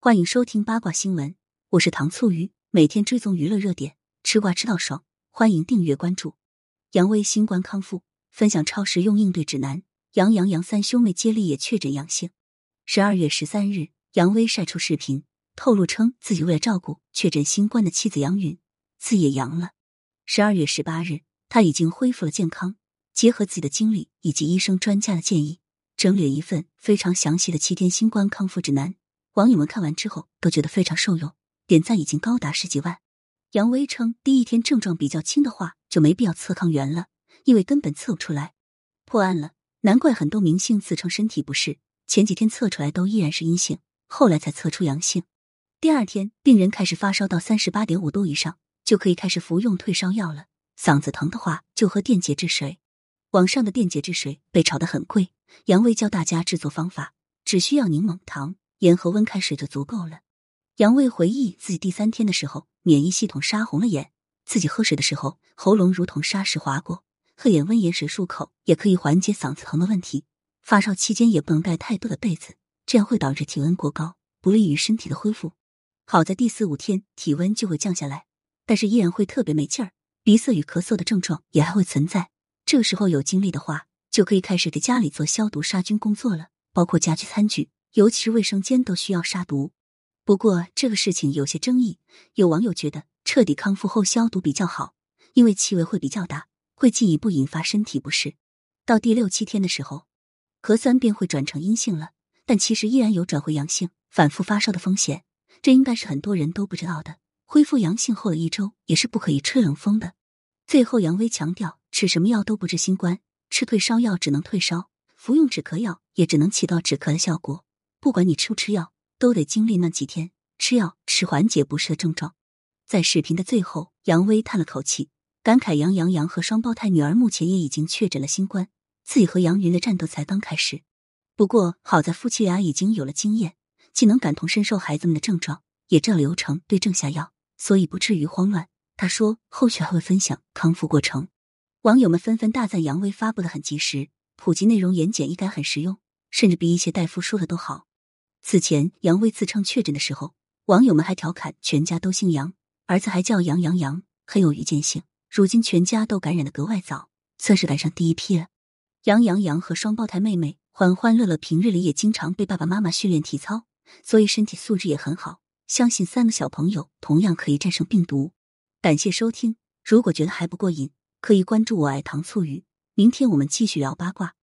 欢迎收听八卦新闻，我是糖醋鱼，每天追踪娱乐热点，吃瓜吃到爽，欢迎订阅关注。杨威新冠康复，分享超实用应对指南。杨洋杨三兄妹接力也确诊阳性。十二月十三日，杨威晒出视频，透露称自己为了照顾确诊新冠的妻子杨云，自也阳了。十二月十八日，他已经恢复了健康，结合自己的经历以及医生专家的建议，整理了一份非常详细的七天新冠康复指南。网友们看完之后都觉得非常受用，点赞已经高达十几万。杨威称，第一天症状比较轻的话，就没必要测抗原了，因为根本测不出来。破案了，难怪很多明星自称身体不适，前几天测出来都依然是阴性，后来才测出阳性。第二天，病人开始发烧到三十八点五度以上，就可以开始服用退烧药了。嗓子疼的话，就喝电解质水。网上的电解质水被炒得很贵，杨威教大家制作方法，只需要柠檬糖。盐和温开水就足够了。杨卫回忆自己第三天的时候，免疫系统杀红了眼，自己喝水的时候喉咙如同砂石划过，喝点温盐水漱口也可以缓解嗓子疼的问题。发烧期间也不能盖太多的被子，这样会导致体温过高，不利于身体的恢复。好在第四五天体温就会降下来，但是依然会特别没劲儿，鼻塞与咳嗽的症状也还会存在。这个时候有精力的话，就可以开始给家里做消毒杀菌工作了，包括家居餐具。尤其是卫生间都需要杀毒，不过这个事情有些争议。有网友觉得彻底康复后消毒比较好，因为气味会比较大，会进一步引发身体不适。到第六七天的时候，核酸便会转成阴性了，但其实依然有转回阳性、反复发烧的风险。这应该是很多人都不知道的。恢复阳性后的一周也是不可以吹冷风的。最后，杨威强调，吃什么药都不治新冠，吃退烧药只能退烧，服用止咳药也只能起到止咳的效果。不管你吃不吃药，都得经历那几天吃药吃缓解不适的症状。在视频的最后，杨威叹了口气，感慨杨洋洋和双胞胎女儿目前也已经确诊了新冠，自己和杨云的战斗才刚开始。不过好在夫妻俩已经有了经验，既能感同身受孩子们的症状，也照流程对症下药，所以不至于慌乱。他说后续还会分享康复过程。网友们纷纷大赞杨威发布的很及时，普及内容言简意赅，很实用，甚至比一些大夫说的都好。此前，杨威自称确诊的时候，网友们还调侃全家都姓杨，儿子还叫杨洋洋，很有预见性。如今全家都感染的格外早，算是赶上第一批了。杨洋洋和双胞胎妹妹欢欢乐乐，平日里也经常被爸爸妈妈训练体操，所以身体素质也很好。相信三个小朋友同样可以战胜病毒。感谢收听，如果觉得还不过瘾，可以关注我爱糖醋鱼。明天我们继续聊八卦。